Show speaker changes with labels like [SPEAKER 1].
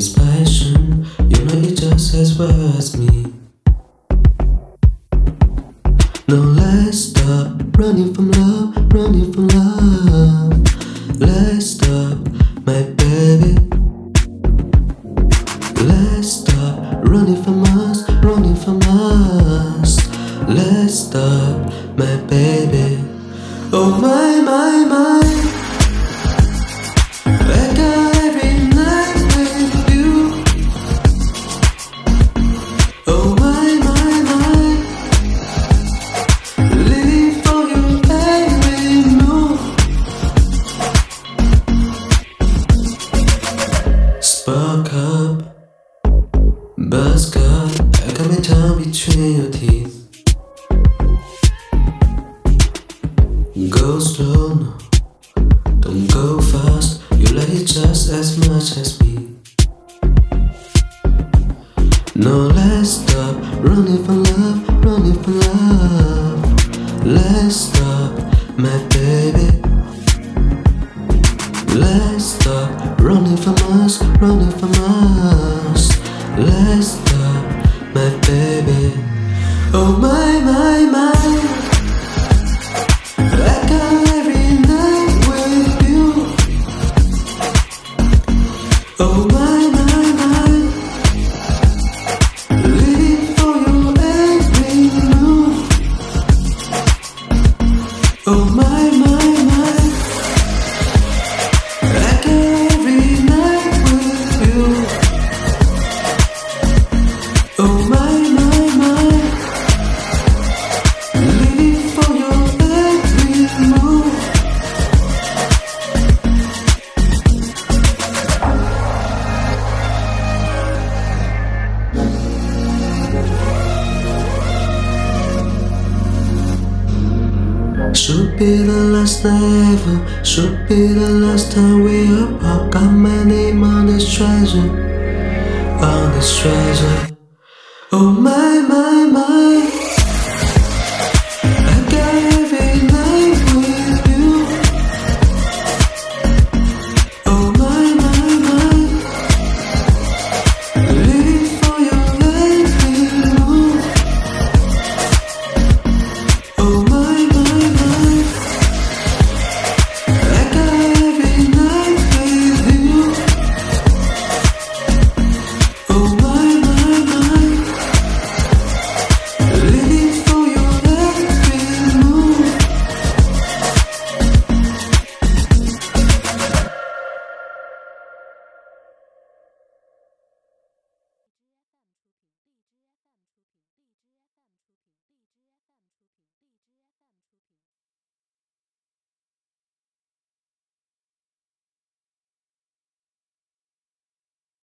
[SPEAKER 1] his passion. You know it just as well as me. No, let's stop running from love, running from love. Let's stop, my baby. Let's stop running from us, running from us. Let's stop, my baby. Oh my, my, my. Buzz cut. I got my tongue between your teeth. Go slow. Don't go fast. You like it just as much as me. No, let's stop running for love, running for love. Let's stop, my baby. Let's stop running from us, running from us. Let's stop, my baby. Oh my, my, my. I got every night with you. Oh my, Oh, should be the last ever. Should be the last time we apart. Got my name on this treasure. On this treasure. Oh my, my.